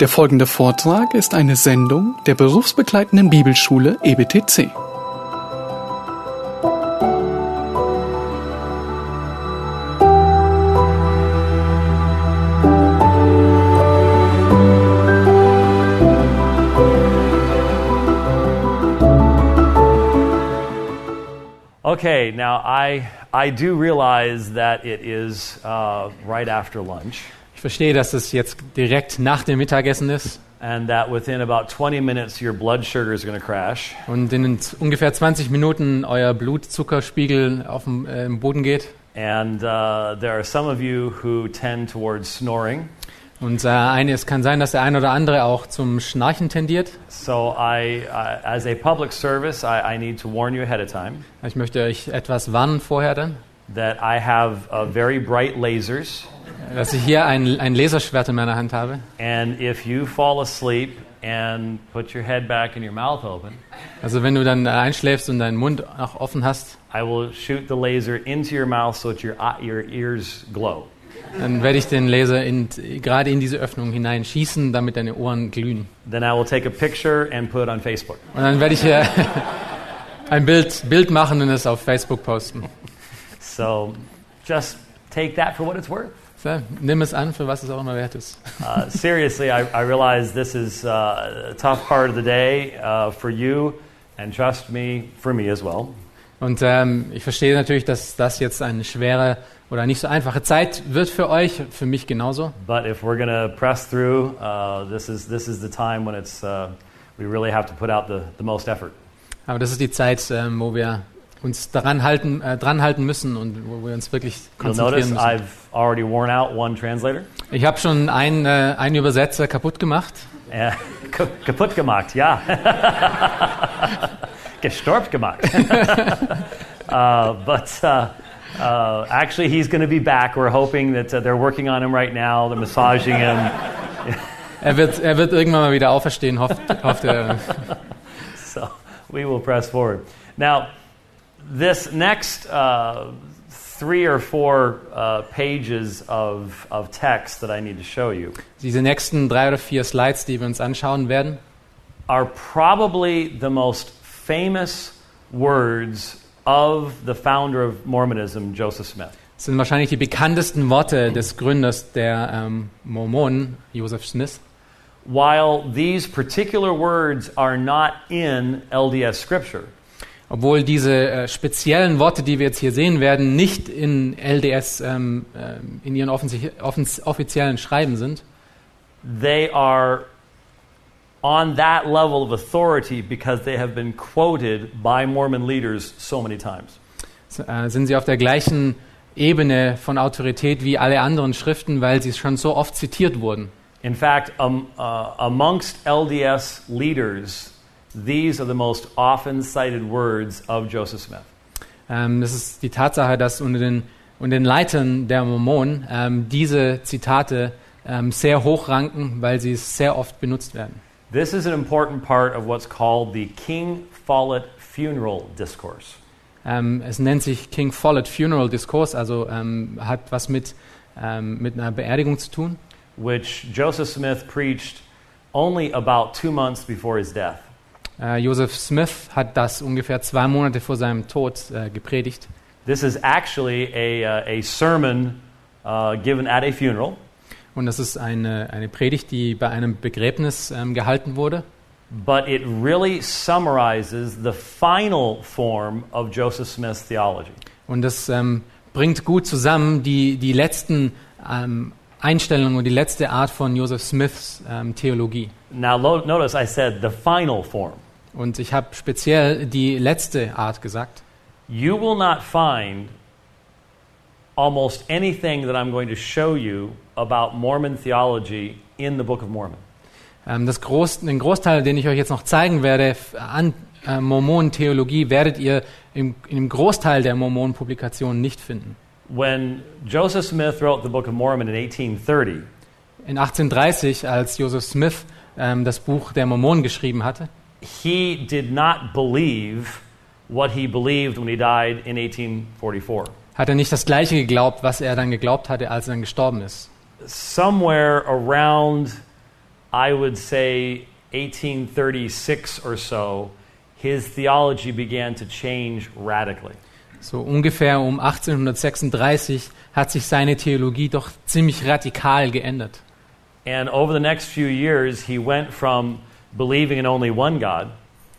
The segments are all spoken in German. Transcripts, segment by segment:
Der folgende Vortrag ist eine Sendung der berufsbegleitenden Bibelschule EBTC. Okay, now I, I do realize that it is uh, right after lunch Ich verstehe, dass es jetzt direkt nach dem Mittagessen ist and that within about 20 minutes your blood sugar is going to crash. und in ungefähr 20 Minuten euer Blutzuckerspiegel auf dem äh, im Boden geht. And uh, there are some of you who tend towards snoring. Und äh, eine, es kann sein, dass der eine oder andere auch zum Schnarchen tendiert. So, I, uh, as a public service, I, I need to warn you ahead of time Ich möchte euch etwas warnen vorher dann, that I have uh, very bright lasers. dass ich hier ein, ein Laserschwert in meiner Hand habe. And if you fall asleep and put your head back and your mouth open, Also wenn du dann einschläfst und deinen Mund auch offen hast, I will shoot the laser into your mouth so that your, eye- your ears glow. dann werde ich den Laser in, gerade in diese Öffnung hineinschießen, damit deine Ohren glühen. Then I will take a picture and put it on Facebook. Und dann werde ich hier ein Bild, Bild machen und es auf Facebook posten. So just take that for what it's worth. So, nimm es an, für was es auch immer wert ist. Uh, seriously, I, I realize this is uh, a tough part of the day uh, for you, and trust me, for me as well. Und ähm, ich verstehe natürlich, dass das jetzt eine schwere oder nicht so einfache Zeit wird für euch, für mich genauso. But if we're going to press through, uh, this, is, this is the time when it's, uh, we really have to put out the, the most effort. Aber das ist die Zeit, ähm, wo wir uns daran halten, äh, dran halten müssen und wo wir uns wirklich konzentrieren müssen. Ich habe schon einen, äh, einen Übersetzer kaputt gemacht. Ka- kaputt gemacht, ja. Gestorbt gemacht. uh, but uh, uh, actually, he's going to be back. We're hoping that uh, they're working on him right now. They're massaging him. Er wird, er wird irgendwann mal wieder auferstehen, hofft, hofft er. So we will press forward. Now, this next uh, three or four uh, pages of, of text that I need to show you Diese nächsten drei oder vier Slides, die wir uns anschauen werden, are probably the most famous words of the founder of Mormonism, Joseph Smith. sind wahrscheinlich die bekanntesten Worte des Gründers der ähm, Mormonen, Joseph Smith. While these particular words are not in LDS scripture, Obwohl diese äh, speziellen Worte, die wir jetzt hier sehen werden, nicht in LDS, ähm, ähm, in ihren offiziellen Schreiben sind, they are on that level of authority because they have been quoted by Mormon leaders so many times. äh, sind sie auf der gleichen Ebene von Autorität wie alle anderen Schriften, weil sie schon so oft zitiert wurden. In fact, um, uh, amongst LDS leaders, these are the most often cited words of Joseph Smith. Ähm, das ist die Tatsache, dass unter den, unter den Leitern der Mormonen ähm, diese Zitate ähm, sehr hoch ranken, weil sie sehr oft benutzt werden. This is an important part of what's called the King Follett Funeral Discourse. Ähm, es nennt sich King Follett Funeral Discourse, also ähm, hat was mit, ähm, mit einer Beerdigung zu tun. which Joseph Smith preached only about two months before his death. Äh, Joseph Smith hat das ungefähr zwei Monate vor seinem Tod äh, gepredigt. This is actually a, uh, a sermon uh, given at a funeral, Und das ist eine, eine Predigt, die bei einem Begräbnis ähm, gehalten wurde. but it really summarizes the final form of Joseph Smith's theology. Und das ähm, bringt gut zusammen die, die letzten ähm, Einstellungen und die letzte Art von Joseph Smiths ähm, Theologie. Now, notice I said the final form. Und ich habe speziell die letzte Art gesagt. You will not find almost anything that I'm going to show you about Mormon theology in the Book of Mormon. Ähm, das Groß, den Großteil, den ich euch jetzt noch zeigen werde, an äh, Mormonentheologie, werdet ihr im, im Großteil der Mormonenpublikationen nicht finden. When Joseph Smith wrote the Book of Mormon in 1830, In 1830, als Joseph Smith ähm, das Buch der Mormonen geschrieben hatte, he did not believe what he believed when he died in 1844. hat er nicht das Gleiche geglaubt, was er dann geglaubt hatte, als er dann gestorben ist. Somewhere around I would say 1836 or so, his theology began to change radically. So ungefähr um 1836 hat sich seine Theologie doch ziemlich radikal geändert. And over the next few years, he went from believing in only one God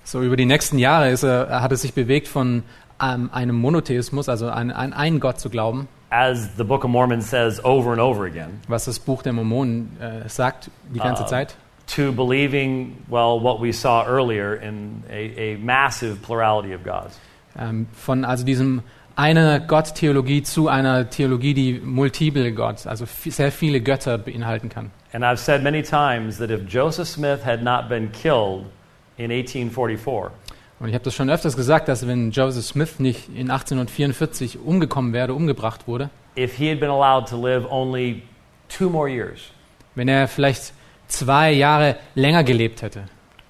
So über die nächsten Jahre ist er, hat er sich bewegt von ähm, einem Monotheismus, also an, an einen Gott zu glauben, as the Book of Mormon says over and over again, was das Buch der Mormonen äh, sagt die ganze Ah. Zeit, to believing, well, what we saw earlier in a, a massive plurality of gods. ähm, von also diesem einer Gott-Theologie zu einer Theologie, die multiple Gott, also sehr viele Götter beinhalten kann. And I've said many times that if Joseph Smith had not been killed in 1844, Und ich habe das schon öfters gesagt, dass wenn Joseph Smith nicht in 1844 umgekommen wäre, umgebracht wurde, if he had been allowed to live only two more years, wenn er vielleicht zwei Jahre länger gelebt hätte,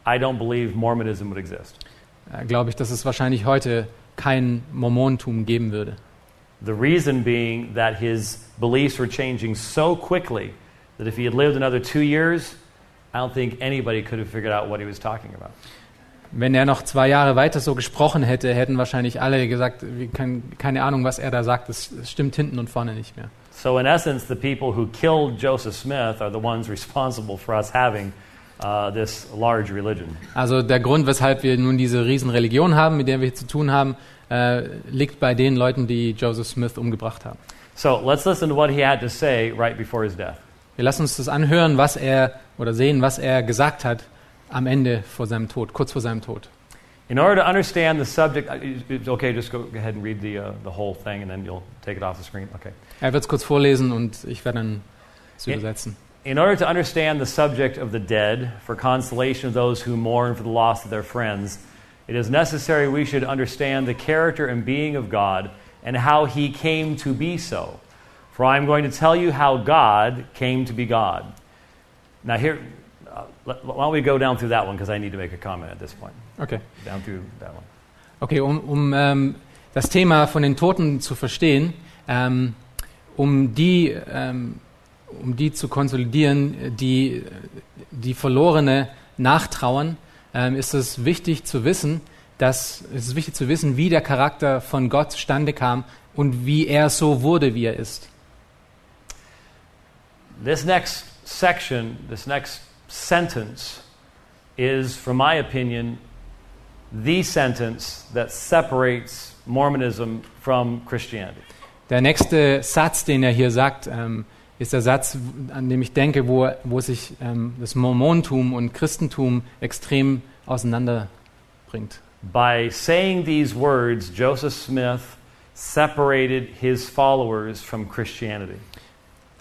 I don't believe Mormonism would exist. äh, glaube ich, dass es wahrscheinlich heute kein Mormontum geben würde. The reason being that his beliefs were changing so quickly that if he had lived another two years, I don't think anybody could have figured out what he was talking about. Wenn er noch zwei Jahre weiter so gesprochen hätte, hätten wahrscheinlich alle gesagt, können, keine Ahnung, was er da sagt, das, das stimmt hinten und vorne nicht mehr. So, in essence, the people who killed Joseph Smith are the ones responsible for us having uh, this large religion. Also der Grund, weshalb wir nun diese Riesenreligion haben, mit der wir hier zu tun haben, äh, liegt bei den Leuten, die Joseph Smith umgebracht haben. So, let's listen to what he had to say right before his death. Wir lassen uns das anhören, was er oder sehen, was er gesagt hat am Ende vor seinem Tod, kurz vor seinem Tod. In order to understand the subject, uh, it's okay, just go ahead and read the, uh, the whole thing and then you'll take it off the screen. Okay. Er wird es kurz vorlesen und ich werde dann es übersetzen. In order to understand the subject of the dead, for consolation of those who mourn for the loss of their friends, it is necessary we should understand the character and being of God and how he came to be so. For I am going to tell you how God came to be God. Now, here, uh, let- why don't we go down through that one because I need to make a comment at this point. Okay. Down through that one. Okay, um, um ähm, das Thema von den Toten zu verstehen, ähm, um, die, ähm, um die zu konsolidieren, die, die Verlorene nachtrauern, ähm, ist es wichtig zu wissen, dass es ist wichtig zu wissen, wie der Charakter von Gott zustande kam und wie er so wurde, wie er ist. This next section, this next sentence, is, from my opinion, the sentence that separates Mormonism from Christianity. Der nächste Satz, den er hier sagt, ähm, ist der Satz, an dem ich denke, wo, wo sich ähm, das Mormontum und Christentum extrem auseinanderbringt. By saying these words, Joseph Smith separated his followers from Christianity.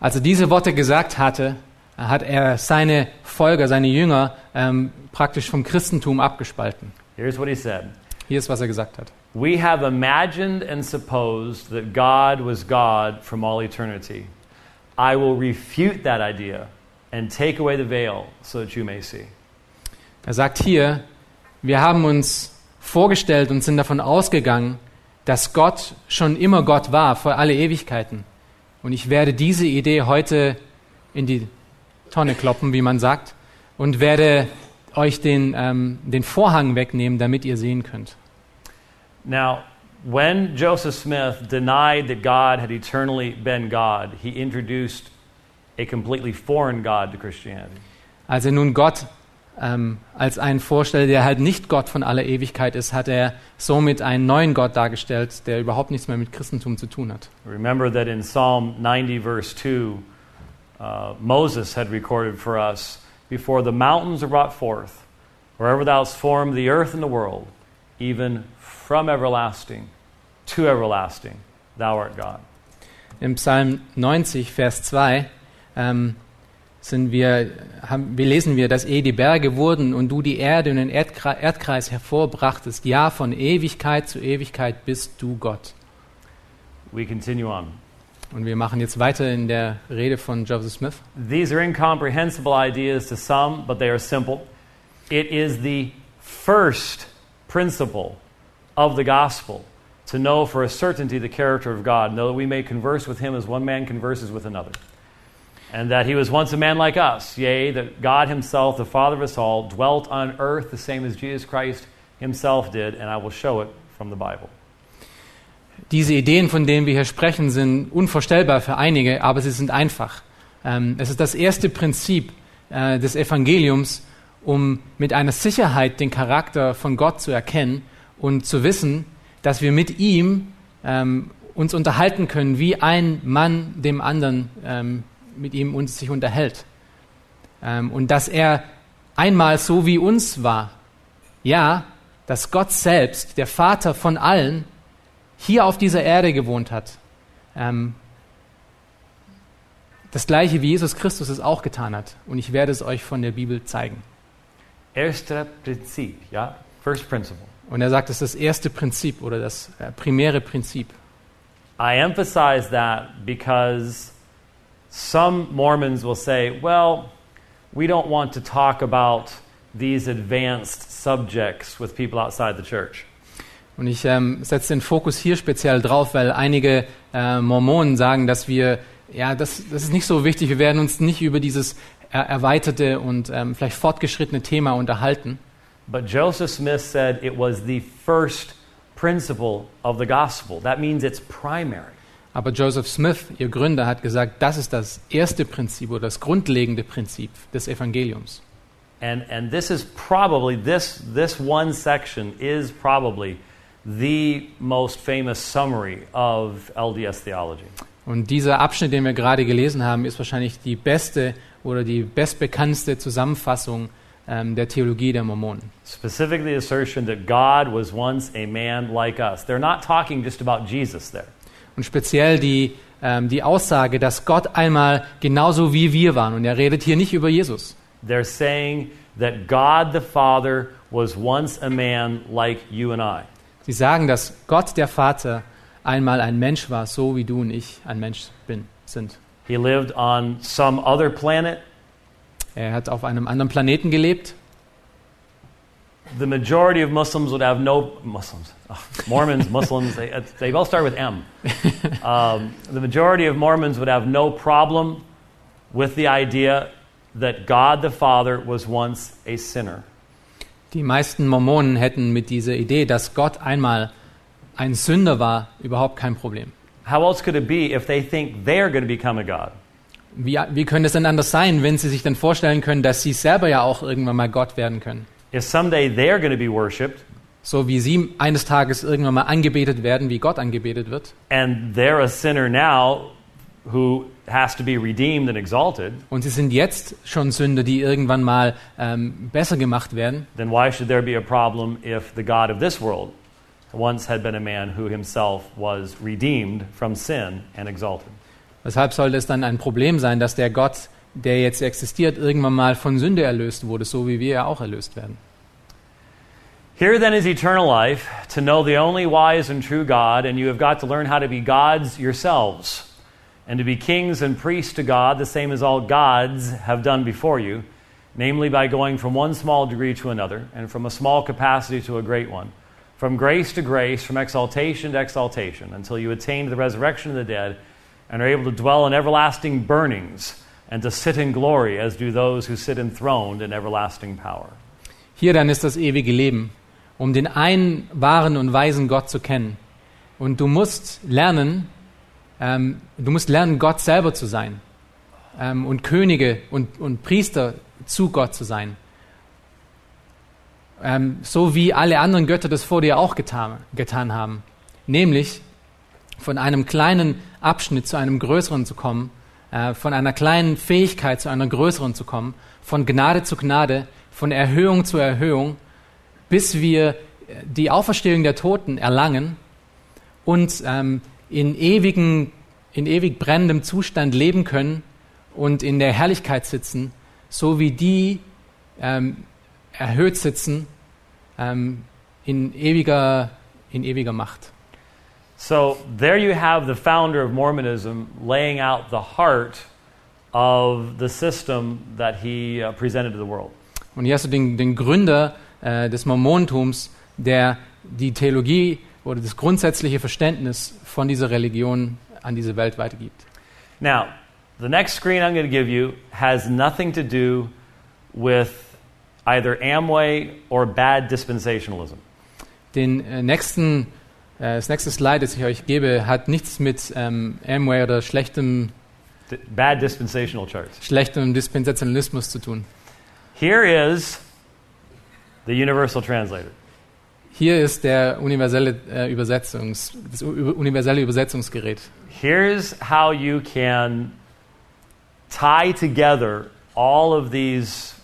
Als er diese Worte gesagt hatte, hat er seine Folger, seine Jünger ähm, praktisch vom Christentum abgespalten. Here's what he said Hier ist, was er gesagt hat. We have imagined and supposed that God was God from all eternity. I will refute that idea and take away the veil so that you may see. Er sagt hier, wir haben uns vorgestellt und sind davon ausgegangen, dass Gott schon immer Gott war, vor alle Ewigkeiten. Und ich werde diese Idee heute in die Tonne kloppen, wie man sagt, und werde euch den, ähm, den Vorhang wegnehmen, damit ihr sehen könnt. Now, when Joseph Smith denied that God had eternally been God, he introduced a completely foreign God to Christianity. Als er nun Gott ähm, als einen vorstellte, der halt nicht Gott von aller Ewigkeit ist, hat er somit einen neuen Gott dargestellt, der überhaupt nichts mehr mit Christentum zu tun hat. Remember that in Psalm 90, verse 2, uh, Moses had recorded for us Before the mountains are brought forth, wherever thou hast formed the earth and the world, even from everlasting to everlasting, thou art God. Im Psalm 90, Vers 2 ähm, sind wir, haben, wir lesen wir, dass eh die Berge wurden und du die Erde und den Erdkreis, Erdkreis hervorbrachtest. Ja, von Ewigkeit zu Ewigkeit bist du Gott. We continue on. Und wir machen jetzt weiter in der Rede von Joseph Smith. These are incomprehensible ideas to some, but they are simple. It is the first principle of the gospel to know for a certainty the character of God, know that we may converse with him as one man converses with another. and that he was once a man like us, yea, that God himself, the Father of us all, dwelt on earth the same as Jesus Christ himself did, and I will show it from the Bible. Diese Ideen, von denen wir hier sprechen, sind unvorstellbar für einige, aber sie sind einfach. Ähm, es ist das erste Prinzip äh, des Evangeliums, um mit einer Sicherheit den Charakter von Gott zu erkennen und zu wissen, dass wir mit ihm ähm, uns unterhalten können, wie ein Mann dem anderen ähm, mit ihm uns sich unterhält. Ähm, und dass er einmal so wie uns war. Ja, dass Gott selbst, der Vater von allen, hier auf dieser Erde gewohnt hat. Ähm, das gleiche wie Jesus Christus es auch getan hat. Und ich werde es euch von der Bibel zeigen. Erster Prinzip, ja? First principle. Und er sagt, es ist das erste Prinzip oder das äh, primäre Prinzip. I emphasize that because some Mormons will say, well, we don't want to talk about these advanced subjects with people outside the church. Und ich ähm, setze den Fokus hier speziell drauf, weil einige äh, Mormonen sagen, dass wir, ja, das, das ist nicht so wichtig, wir werden uns nicht über dieses äh, erweiterte und ähm, vielleicht fortgeschrittene Thema unterhalten. But Joseph Smith said it was the first principle of the gospel. That means it's primary. Aber Joseph Smith, ihr Gründer, hat gesagt, das ist das erste Prinzip oder das grundlegende Prinzip des Evangeliums. And, and this is probably, this, this one section is probably the most famous summary of LDS theology. Und dieser Abschnitt, den wir gerade gelesen haben, ist wahrscheinlich die beste oder die bestbekannteste Zusammenfassung ähm, der Theologie der Mormonen. Specifically, the assertion that God was once a man like us. They're not talking just about Jesus there. Und speziell die, ähm, die Aussage, dass Gott einmal genauso wie wir waren. Und er redet hier nicht über Jesus. They're saying that God the Father was once a man like you and I. Sie sagen, dass Gott der Vater einmal ein Mensch war, so wie du und ich ein Mensch bin, sind. He lived on some other planet. Er hat auf einem anderen Planeten gelebt. The majority of Muslims would have no Muslims, Ugh, Mormons, Muslims. They, uh, they all start with M. Um, the majority of Mormons would have no problem with the idea that God the Father was once a sinner. Die meisten Mormonen hätten mit dieser Idee, dass Gott einmal ein Sünder war, überhaupt kein Problem. How else could it be if they think they're going to become a God? Wie, wie könnte es denn anders sein, wenn sie sich dann vorstellen können, dass sie selber ja auch irgendwann mal Gott werden können? If someday they're going to be worshiped So wie sie eines Tages irgendwann mal angebetet werden, wie Gott angebetet wird. and they're a sinner now who has to be redeemed and exalted, Und sie sind jetzt schon Sünder, die irgendwann mal ähm, besser gemacht werden. then why should there be a problem if the God of this world once had been a man who himself was redeemed from sin and exalted? Weshalb sollte es dann ein Problem sein, dass der Gott, der jetzt existiert, irgendwann mal von Sünde erlöst wurde, so wie wir ja auch erlöst werden? Here then is eternal life, to know the only wise and true God, and you have got to learn how to be gods yourselves, and to be kings and priests to God, the same as all gods have done before you, namely by going from one small degree to another, and from a small capacity to a great one, from grace to grace, from exaltation to exaltation, until you attain to the resurrection of the dead, and are able to dwell in everlasting burnings, and to sit in glory, as do those who sit enthroned in everlasting power. Hier dann ist das ewige Leben, um den einen wahren und weisen Gott zu kennen. Und du musst lernen, ähm, du musst lernen, Gott selber zu sein ähm, und Könige und, und Priester zu Gott zu sein. Ähm, so wie alle anderen Götter das vor dir auch getan, getan haben. Nämlich von einem kleinen Abschnitt zu einem größeren zu kommen, äh, von einer kleinen Fähigkeit zu einer größeren zu kommen, von Gnade zu Gnade, von Erhöhung zu Erhöhung, bis wir die Auferstehung der Toten erlangen und ähm, in, ewigen, in ewig brennendem Zustand leben können und in der Herrlichkeit sitzen, so wie die ähm, erhöht sitzen ähm, in, ewiger, in ewiger Macht. So there you have the founder of Mormonism laying out the heart of the system that he uh, presented to the world. Und hier hast du den, den Gründer äh, des Mormonentums, der die Theologie oder das grundsätzliche Verständnis von dieser Religion an diese Welt weitergibt. Now, the next screen I'm going to give you has nothing to do with either Amway or bad dispensationalism. Den äh, nächsten, das nächste Slide, das ich euch gebe, hat nichts mit ähm, Amway oder schlechtem, bad dispensational charts. schlechtem Dispensationalismus zu tun. Here is the Universal Translator. Hier ist der universelle äh, Übersetzungs, das universelle Übersetzungsgerät. Here's how you can tie together all of these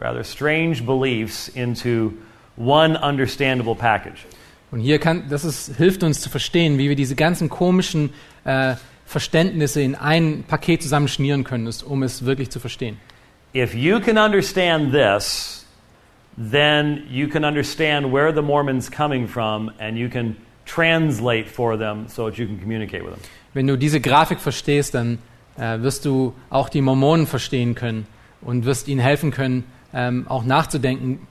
rather strange beliefs into one understandable package. Und hier kann, das ist, hilft uns zu verstehen, wie wir diese ganzen komischen äh, Verständnisse in ein Paket zusammenschnieren können, um es wirklich zu verstehen. If you can understand this, then you can understand where the Mormon's coming from and you can translate for them so that you can communicate with them. Wenn du diese Grafik verstehst, dann äh, wirst du auch die Mormonen verstehen können und wirst ihnen helfen können, ähm, auch nachzudenken,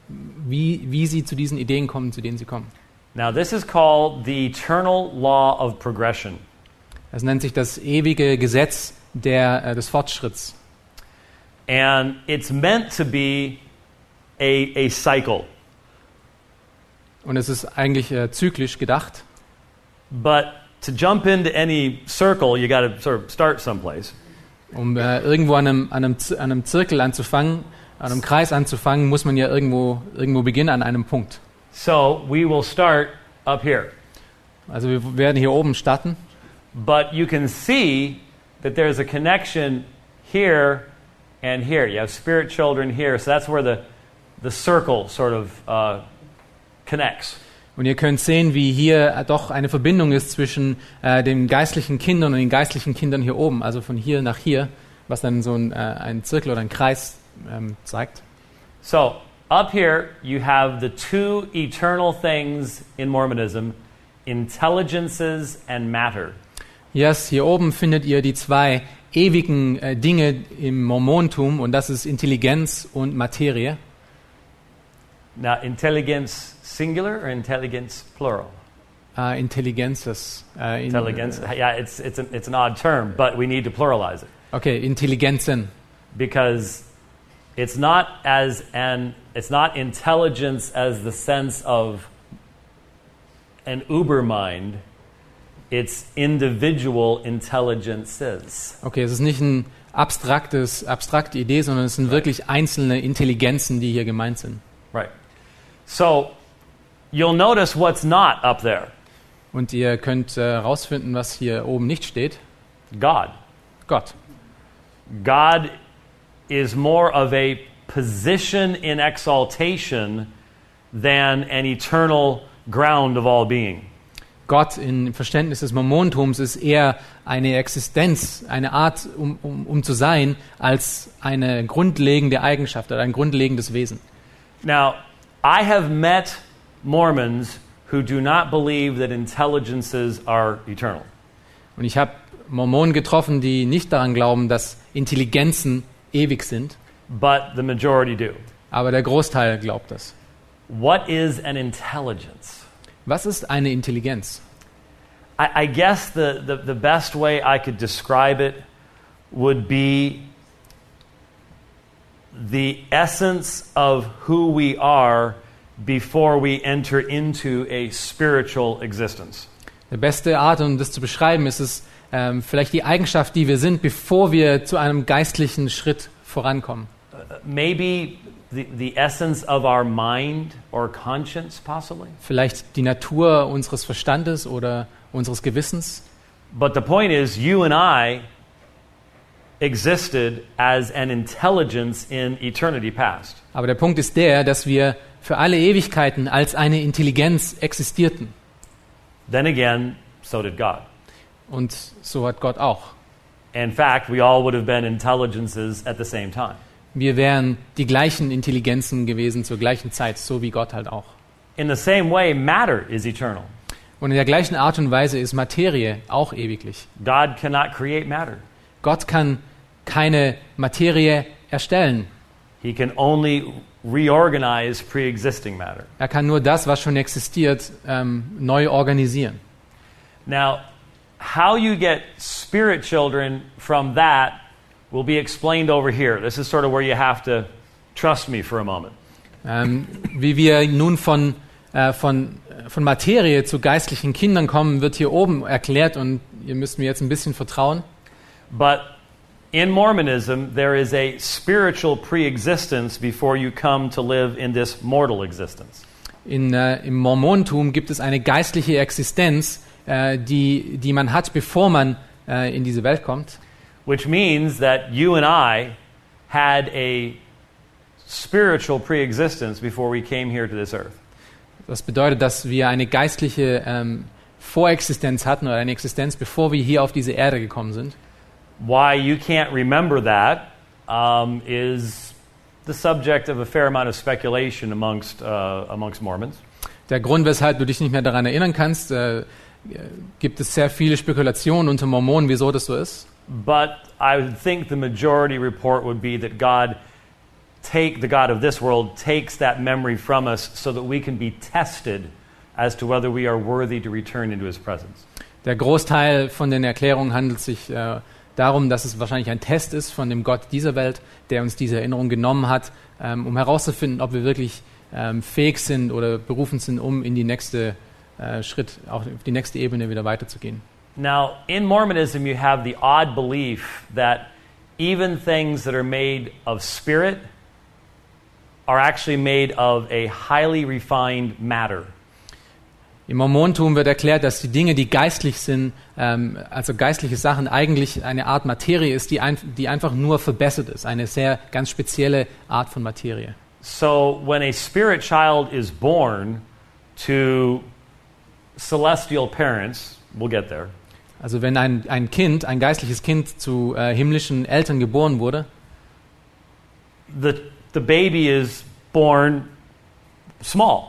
wie, wie sie zu diesen Ideen kommen, zu denen sie kommen. Now, this is called the eternal law of progression. Das nennt sich das ewige Gesetz der, äh, des Fortschritts. And it's meant to be a, a cycle. Und es ist eigentlich äh, zyklisch gedacht. But to jump into any circle, you got to sort of start someplace. Um äh, irgendwo an einem, an, einem, an einem Zirkel anzufangen, an einem Kreis anzufangen, muss man ja irgendwo, irgendwo beginnen an einem Punkt. So we will start up here. Also wir werden hier oben starten. But you can see that there's a connection here and here. You have spirit children here. So that's where the, the circle sort of uh, connects. Und ihr könnt sehen, wie hier äh, doch eine Verbindung ist zwischen äh, den geistlichen Kindern und den geistlichen Kindern hier oben, also von hier nach hier, was dann so ein, äh, ein Zirkel oder ein Kreis ähm, zeigt. So up here, you have the two eternal things in Mormonism intelligences and matter. Yes, hier oben findet ihr die zwei ewigen äh, Dinge im Mormontum und das ist Intelligenz und Materie. Now, intelligence singular or intelligence plural? Ah, äh, Intelligenzes. Äh, in- Intelligence, äh, yeah, it's, it's, an, it's an odd term, but we need to pluralize it Okay, Intelligenzen. because it's not as an it's not intelligence as the sense of an uber mind. It's individual intelligences. Okay, es ist nicht ein abstraktes, abstrakte Idee, sondern es sind wirklich einzelne Intelligenzen, die hier gemeint sind. Right. So you'll notice what's not up there. Und ihr könnt herausfinden, was hier oben nicht steht. God. Gott. God is more of a position in exaltation than an eternal ground of all being. Gott im Verständnis des Mormontums ist eher eine Existenz, eine Art, um, um, um zu sein, als eine grundlegende Eigenschaft oder ein grundlegendes Wesen. Now, I have met Mormons who do not believe that intelligences are eternal. Und ich habe Mormonen getroffen, die nicht daran glauben, dass Intelligenzen ewig sind, but the majority do. aber der Großteil glaubt das. What is an intelligence? Was ist eine Intelligenz? I, I guess the, the, the best way I could describe it would be the essence of who we are before we enter into a spiritual existence. Die beste Art, um das zu beschreiben, ist es ähm, vielleicht die Eigenschaft, die wir sind, bevor wir zu einem geistlichen Schritt vorankommen. Maybe the, the essence of our mind or conscience, possibly. Vielleicht die Natur unseres Verstandes oder unseres Gewissens. But the point is, you and I existed as an intelligence in eternity past. Aber der Punkt ist der, dass wir für alle Ewigkeiten als eine Intelligenz existierten. Then again, so did God. Und so hat Gott auch. In fact, we all would have been intelligences at the same time. Wir wären die gleichen Intelligenzen gewesen zur gleichen Zeit, so wie Gott halt auch. In the same way, matter is eternal. Und in der gleichen Art und Weise ist Materie auch ewiglich. God cannot create matter, Gott kann keine Materie erstellen. He can only reorganize pre existing matter. Er kann nur das, was schon existiert, ähm, neu organisieren. Now, how you get spirit children from that will be explained over here. This is sort of where you have to trust me for a moment. Ähm, wie wir nun von, äh, von, von Materie zu geistlichen Kindern kommen, wird hier oben erklärt und ihr müsst mir jetzt ein bisschen vertrauen. But in Mormonism, there is a spiritual pre-existence before you come to live in this mortal existence. In, äh, Im Mormontum gibt es eine geistliche Existenz, äh, die, die man hat, bevor man äh, in diese Welt kommt. Which means that you and I had a spiritual pre-existence before we came here to this earth. Das bedeutet, dass wir eine geistliche ähm, Vorexistenz hatten oder eine Existenz, bevor wir hier auf diese Erde gekommen sind. Why you can't remember that um, is the subject of a fair amount of speculation amongst, uh, amongst Mormons. Der Grund, weshalb du dich nicht mehr daran erinnern kannst, äh, gibt es sehr viele Spekulationen unter Mormonen, wieso das so ist. But I would think the majority report would be that God take the God of this world takes that memory from us so that we can be tested as to whether we are worthy to return into his presence. Der Großteil von den Erklärungen handelt sich äh, darum, dass es wahrscheinlich ein Test ist von dem Gott dieser Welt, der uns diese Erinnerung genommen hat, ähm, um herauszufinden, ob wir wirklich ähm, fähig sind oder berufen sind, um in die nächste äh, Schritt, auch auf die nächste Ebene wieder weiterzugehen. Now, in Mormonism, you have the odd belief that even things that are made of spirit are actually made of a highly refined matter. Im Mormontum wird erklärt, dass die Dinge, die geistlich sind, ähm, also geistliche Sachen, eigentlich eine Art Materie ist, die, ein, die einfach nur verbessert ist, eine sehr ganz spezielle Art von Materie. So, when a spirit child is born to celestial parents, we'll get there, Also wenn ein, ein Kind, ein geistliches Kind zu äh, himmlischen Eltern geboren wurde, the, the baby is born small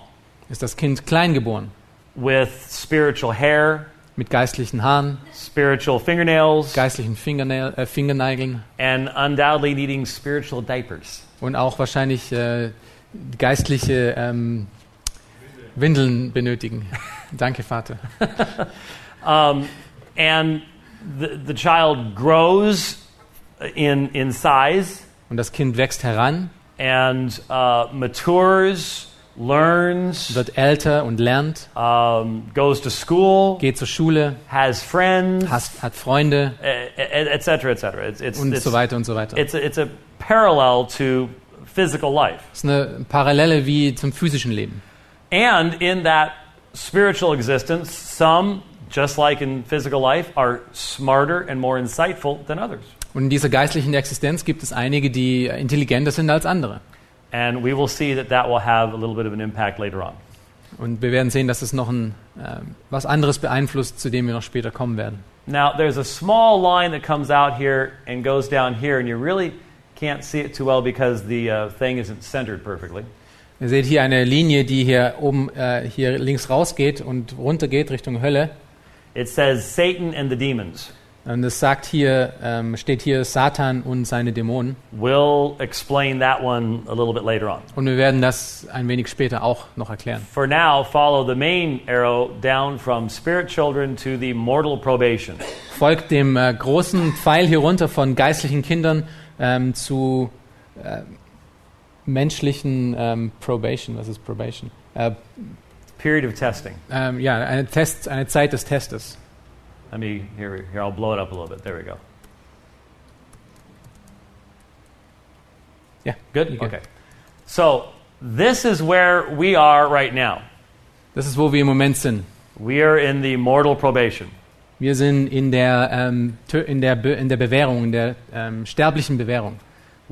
ist das Kind klein geboren, with spiritual hair, mit geistlichen Haaren, spiritual fingernails, geistlichen Fingernäl äh, Fingernägeln and undoubtedly needing spiritual diapers. und auch wahrscheinlich äh, geistliche ähm, Windeln benötigen. Danke, Vater. Um, and the, the child grows in, in size Und das Kind wächst heran, and uh, matures, learns, wird älter und lernt, um, goes to school, geht zur Schule, has friends, hat, hat Freunde etc., etc. It's, it's, und it's, so weiter und so weiter. it's, a, it's a parallel to physical life. Das ist eine Parallele wie zum physischen Leben. And in that spiritual existence, some, just like in physical life, are smarter and more insightful than others. Und in dieser geistlichen Existenz gibt es einige, die intelligenter sind als andere. And we will see that that will have a little bit of an impact later on. Und wir werden sehen, dass es noch ein, äh, was anderes beeinflusst, zu dem wir noch später kommen werden. Now, there's a small line that comes out here and goes down here, and you really can't see it too well because the uh, thing isn't centered perfectly. Ihr seht hier eine Linie, die hier oben äh, hier links rausgeht und runter geht Richtung Hölle. It says Satan and the demons. Und es sagt hier, ähm, steht hier Satan und seine Dämonen. We'll explain that one a little bit later on. Und wir werden das ein wenig später auch noch erklären. For now, follow the main arrow down from spirit children to the mortal probation. Folgt dem äh, großen Pfeil hier runter von geistlichen Kindern ähm, zu äh, menschlichen ähm, Probation. Was ist Probation? Äh, Period of testing. Um, ähm, ja, eine, Test, eine Zeit des Testes. Let me, here, here, I'll blow it up a little bit. There we go. Ja, Good? good. Okay. So, this is where we are right now. Das ist, wo wir im Moment sind. We are in the mortal probation. Wir sind in der, ähm, in der, Be in der Bewährung, in der ähm, sterblichen Bewährung.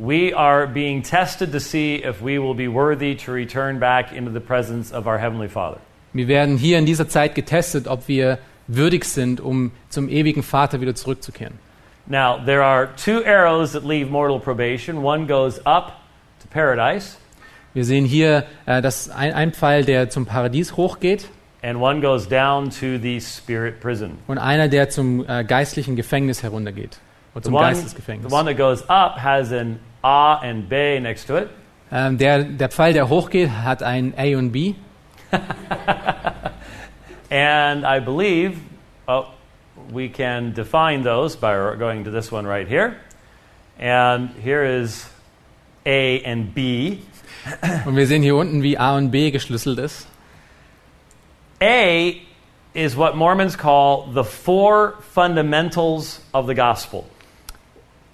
We are being tested to see if we will be worthy to return back into the presence of our Heavenly Father. Wir werden hier in dieser Zeit getestet, ob wir würdig sind, um zum ewigen Vater wieder zurückzukehren. Now, there are two arrows that leave mortal probation. One goes up to paradise, Wir sehen hier, äh, dass ein, ein Pfeil, der zum Paradies hochgeht and one goes down to the spirit prison. und einer, der zum äh, geistlichen Gefängnis heruntergeht. Oder The zum one, Geistesgefängnis. the one that goes up has an A and B next to it. Ähm, der, der Pfeil, der hochgeht, hat ein A und B. And I believe, oh, we can define those by going to this one right here. And here is A and B. Und wir sehen hier unten, wie A und B geschlüsselt ist. A is what Mormons call the four fundamentals of the gospel.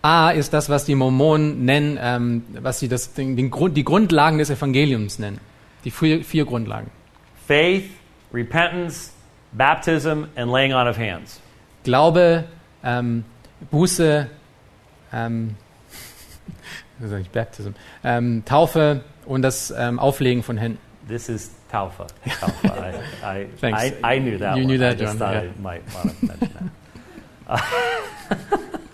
A ist das, was die Mormonen nennen, ähm, was sie das, den, den Grund, die Grundlagen des Evangeliums nennen. Die vier, vier Grundlagen. Faith, repentance, baptism, and laying on of hands. Glaube, ähm, Buße, ähm, was sag ich, Baptism, ähm, Taufe und das ähm, Auflegen von Händen. This is Taufa. Taufa. I, I, Thanks. I, I knew that You one. knew that, I just John, thought yeah. I might want to mention that. Uh,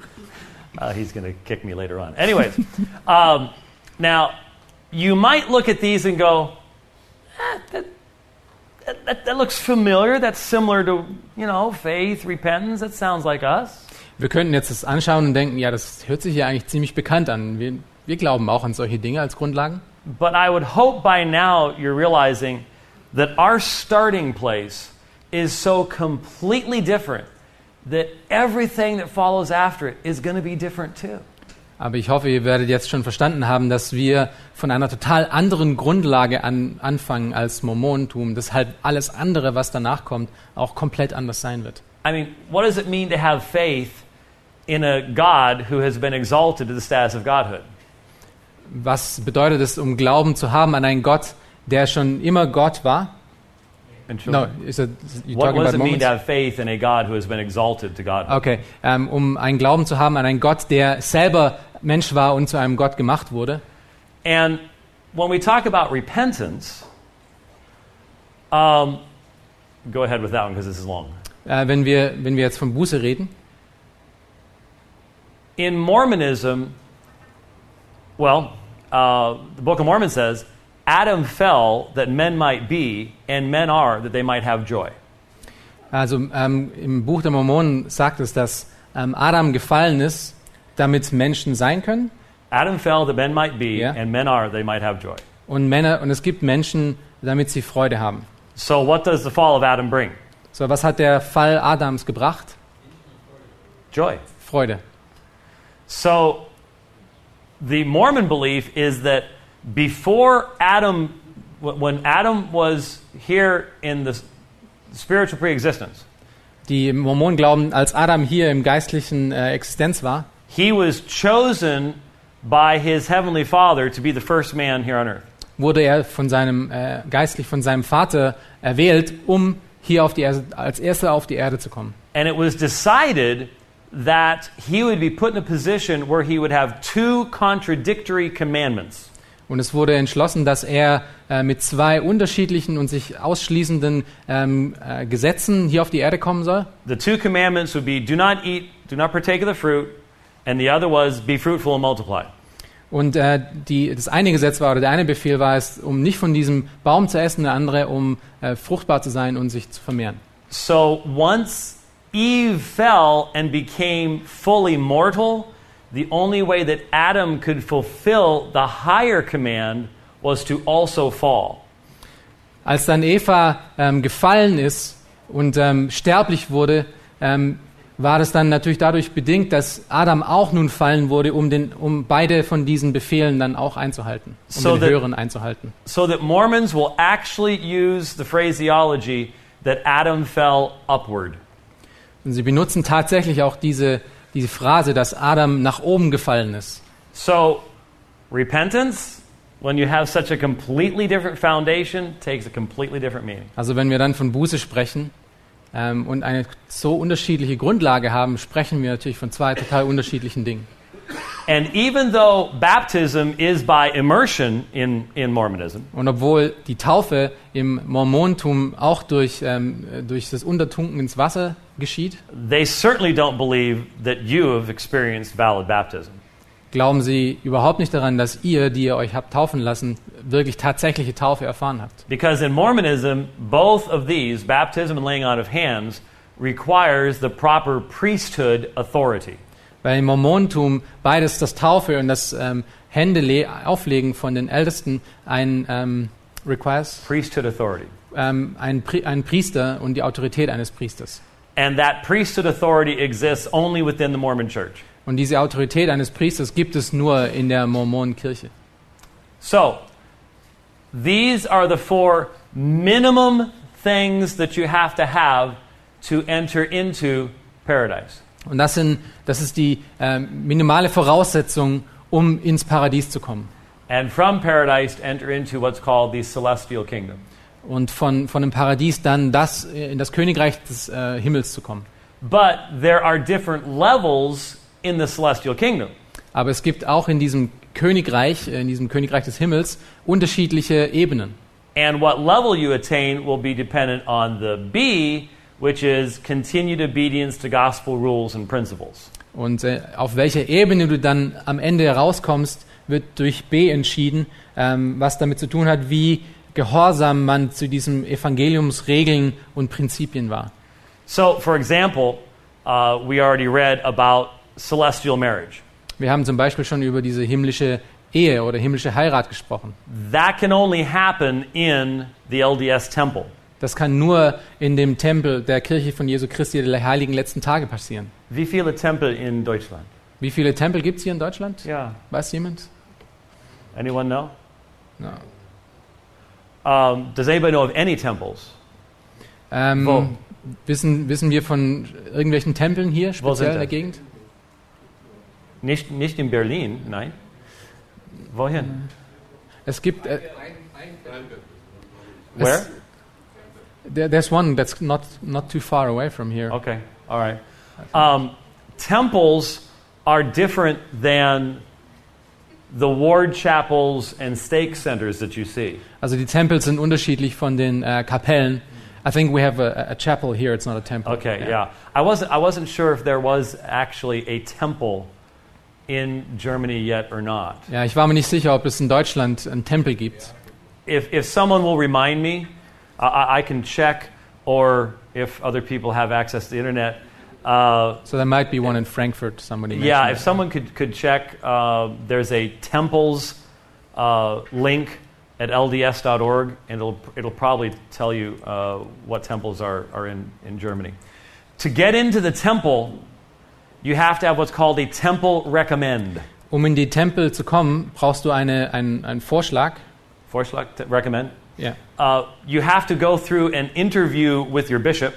he's going to kick me later on. Anyways, um, now you might look at these and go, "Ah, that, that, that, that looks familiar. That's similar to, you know, faith, repentance. That sounds like us. Wir könnten jetzt das anschauen und denken, ja, das hört sich ja eigentlich ziemlich bekannt an. Wir, wir glauben auch an solche Dinge als Grundlagen. But I would hope by now you're realizing that our starting place is so completely different that everything that follows after it is going to be different too. Aber ich hoffe, ihr werdet jetzt schon verstanden haben, dass wir von einer total anderen Grundlage an, anfangen als Mormonentum. Deshalb alles andere, was danach kommt, auch komplett anders sein wird. I mean, what does it mean to have faith in a God who has been exalted to the status of godhood? Was bedeutet es, um Glauben zu haben an einen Gott, der schon immer Gott war? And No, is it, you what, talking what does it mean to have faith in a God who has been exalted to godhood? Okay, ähm, um einen Glauben zu haben an einen Gott, der selber Mensch war und zu einem Gott gemacht wurde. And when we talk about repentance, um, go ahead with that one because this is long. Äh, wenn, wir, wenn wir jetzt von Buße reden, In Mormonism, well, uh, the Book of Mormon says, Adam fell that men might be, and men are that they might have joy. also ähm, im Buch der Mormonen sagt es, dass ähm, Adam gefallen ist, damit Menschen sein können Adam fell that men might be, Yeah. and men are they might have joy. und Männer und es gibt Menschen, damit sie Freude haben. So, what does the fall of Adam bring? So, was hat der Fall Adams gebracht? Joy. Freude. So, the Mormon belief is that before Adam, when Adam was here in the spiritual preexistence, Die Mormonen glauben, als Adam hier im geistlichen äh, Existenz war, he was chosen by his heavenly Father to be the first man here on earth. wurde er von seinem äh, geistlich von seinem Vater erwählt, um hier auf die Erde, als erster auf die Erde zu kommen. And it was decided that he would be put in a position where he would have two contradictory commandments. Und es wurde entschlossen, dass er äh, mit zwei unterschiedlichen und sich ausschließenden ähm, äh, Gesetzen hier auf die Erde kommen soll. The two commandments would be do not eat, do not partake of the fruit, and the other was be fruitful and multiply. Und äh, die, das eine Gesetz war, oder der eine Befehl war es, um nicht von diesem Baum zu essen, der andere, um äh, fruchtbar zu sein und sich zu vermehren. So once Eve fell and became fully mortal, the only way that Adam could fulfill the higher command was to also fall. Als dann Eva ähm, gefallen ist und ähm, sterblich wurde, ähm, war das dann natürlich dadurch bedingt, dass Adam auch nun fallen wurde, um, den, um beide von diesen Befehlen dann auch einzuhalten, um So den that- höheren einzuhalten. So that Mormons will actually use the phraseology that Adam fell upward. Und sie benutzen tatsächlich auch diese, diese Phrase, dass Adam nach oben gefallen ist. So repentance, when you have such a completely different foundation, takes a completely different meaning. Also wenn wir dann von Buße sprechen ähm, und eine so unterschiedliche Grundlage haben, sprechen wir natürlich von zwei total unterschiedlichen Dingen. And even though baptism is by immersion in, in Mormonism, Und obwohl die Taufe im Mormontum auch durch, ähm, durch das Untertunken ins Wasser geschieht, they certainly don't believe that you have experienced valid baptism. glauben sie überhaupt nicht daran, dass ihr, die ihr euch habt taufen lassen, wirklich tatsächliche Taufe erfahren habt. Because in Mormonism, both of these, baptism and laying on of hands, requires the proper priesthood authority. Weil im Mormontum beides das Taufe und das ähm, Hände auflegen von den Ältesten ein ähm, requires Priesthood authority. ähm, ein, Pri ein Priester und die Autorität eines Priesters. And that priesthood authority exists only within the Mormon church. Und diese Autorität eines Priesters gibt es nur in der Mormonenkirche. So, these are the four minimum things that you have to have to enter into paradise. Und das, sind, das ist die ähm, minimale Voraussetzung, um ins Paradies zu kommen. And from paradise to enter into what's called the celestial kingdom. Und von, von dem Paradies dann das, äh, in das Königreich des äh, Himmels zu kommen. But there are different levels in the celestial kingdom. Aber es gibt auch in diesem Königreich, äh, in diesem Königreich des Himmels, unterschiedliche Ebenen. And what level you attain will be dependent on the B, which is continued obedience to gospel rules and principles. Und äh, auf welcher Ebene du dann am Ende herauskommst, wird durch B entschieden, ähm, was damit zu tun hat, wie gehorsam man zu diesem Evangeliumsregeln und Prinzipien war. So, for example, uh, we already read about celestial marriage. Wir haben zum Beispiel schon über diese himmlische Ehe oder himmlische Heirat gesprochen. That can only happen in the LDS temple. Das kann nur in dem Tempel der Kirche von Jesu Christi der heiligen letzten Tage passieren. Wie viele Tempel in Deutschland? Wie viele Tempel gibt es hier in Deutschland? Yeah. Weiß jemand? Anyone know? No. Um, does anybody know of any temples? Ähm, Wo? wissen, wissen wir von irgendwelchen Tempeln hier, speziell in der? Gegend? Nicht, nicht in Berlin, nein. Wohin? Es gibt. Äh, Where? There, there's one that's not, not too far away from here. Okay, all right. Um, temples are different than the ward chapels and stake centers that you see. Also die Tempel sind unterschiedlich von den äh, Kapellen. I think we have a, a chapel here. It's not a temple. Okay, yeah. I wasn't I wasn't sure if there was actually a temple in Germany yet or not. Ja, ich war mir nicht sicher, ob es in Deutschland einen Tempel gibt. If if someone will remind me, I- I, I can check, or if other people have access to the internet. Uh, So there might be one in Frankfurt. Somebody. yeah, if that. someone could could check, uh, there's a temples uh, link at lds.org, and it'll it'll probably tell you uh, what temples are are in in Germany. To get into the temple, you have to have what's called a temple recommend. Um in die Tempel zu kommen, brauchst du eine, einen, einen Vorschlag. Vorschlag recommend. Ja. Uh, you have to go through an interview with your bishop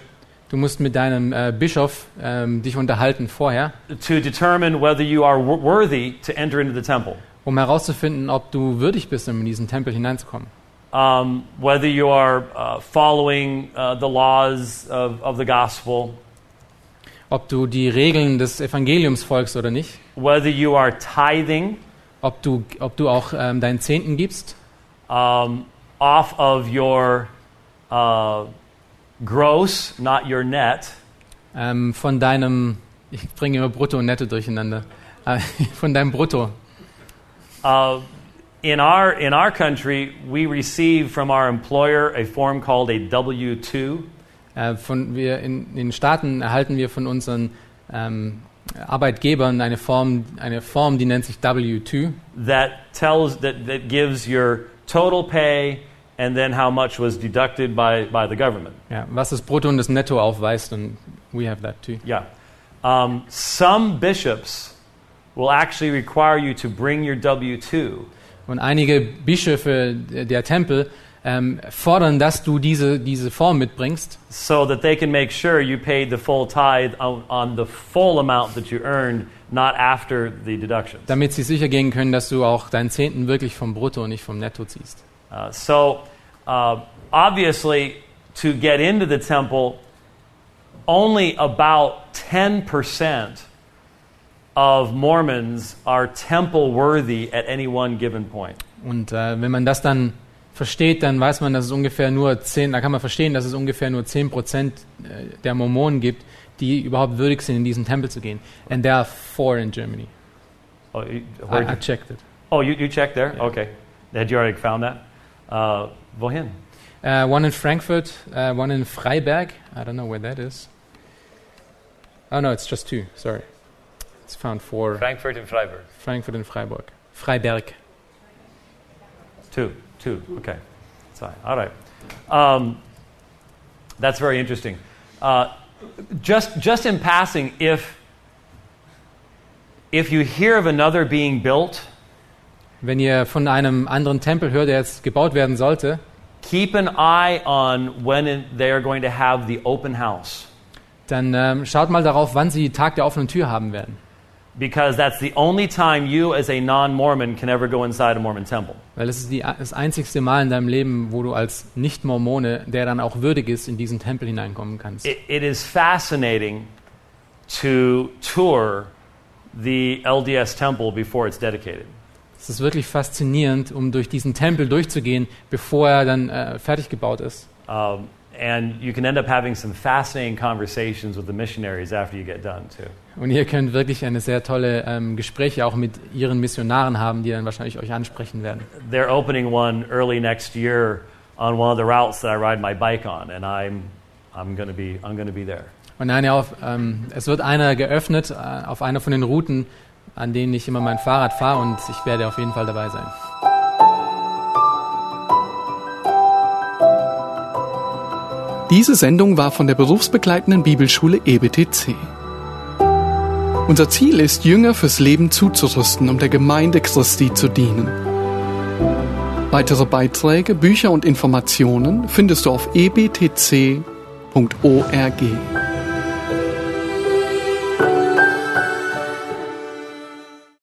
Du musst mit deinem äh, Bischof ähm, dich unterhalten vorher, to determine whether you are worthy to enter into the temple, um herauszufinden, ob du würdig bist, um in diesen Tempel hineinzukommen. um, whether you are uh, following uh, the laws of, of the gospel, Ob du die Regeln des Evangeliums folgst oder nicht. whether you are tithing Ob du, ob du auch ähm, deinen Zehnten gibst. um, off of your uh, gross, not your net. Ähm, von deinem, ich bringe immer Brutto und Netto durcheinander. Äh, von deinem Brutto. Uh, in, our, in our country, we receive from our employer a form called a W 2. Äh, von wir in, in den Staaten erhalten wir von unseren ähm, Arbeitgebern eine Form, eine Form, die nennt sich W2. that tells that, that gives your total pay and then how much was deducted by, by the government. Ja, was das Brutto und das Netto aufweist, und we have that too. Yeah. Um, some bishops will actually require you to bring your W 2 Und einige Bischöfe der Tempel ähm, fordern, dass du diese, diese Form mitbringst, so that they can make sure you paid the full tithe on, on the full amount that you earned, not after the deductions. damit sie sicher gehen können, dass du auch deinen Zehnten wirklich vom Brutto und nicht vom Netto ziehst. Uh, so, uh, obviously, to get into the temple, only about 10% of Mormons are temple worthy at any one given point. Und äh, wenn man das dann versteht, dann weiß man, dass es ungefähr nur 10, da kann man verstehen, dass es ungefähr nur 10 Prozent äh, der Mormonen gibt, die überhaupt würdig sind, in diesen Tempel zu gehen. And there are four in Germany. Oh, you, I, I checked it. oh, you, you checked there? Yeah. Okay. Had you already found that? Uh, wohin? Uh, one in Frankfurt, uh, one in Freiberg. I don't know where that is. Oh no, it's just two. Sorry, it's found four. Frankfurt and Freiburg. Frankfurt and Freiburg. Freiberg. Two, two. Okay, fine. All right. Um, that's very interesting. Uh, just, just in passing, if, if you hear of another being built, Wenn ihr von einem anderen Tempel hört, der jetzt gebaut werden sollte, keep an eye on when they are going to have the open house. dann ähm, schaut mal darauf, wann sie Tag der offenen Tür haben werden. Because that's the only time you, as a non Mormon, can ever go inside a Mormon temple. Weil es ist die, das einzigste Mal in deinem Leben, wo du als Nicht-Mormone, der dann auch würdig ist, in diesen Tempel hineinkommen kannst. It, it is fascinating to tour the LDS temple before it's dedicated. Es ist wirklich faszinierend, um durch diesen Tempel durchzugehen, bevor er dann äh, fertig gebaut ist. Um, and you can end up having some fascinating conversations with the missionaries after you get done, too. Und ihr könnt wirklich eine sehr tolle ähm, Gespräche auch mit ihren Missionaren haben, die dann wahrscheinlich euch ansprechen werden. They're opening one early next year on one of the routes that I ride my bike on, and I'm, I'm going to be, I'm gonna be there. Und nein, ja, auf, ähm, es wird einer geöffnet äh, auf einer von den Routen, an denen ich immer mein Fahrrad fahre und ich werde auf jeden Fall dabei sein. Diese Sendung war von der berufsbegleitenden Bibelschule EBTC. Unser Ziel ist, Jünger fürs Leben zuzurüsten, um der Gemeinde Christi zu dienen. Weitere Beiträge, Bücher und Informationen findest du auf ebtc.org.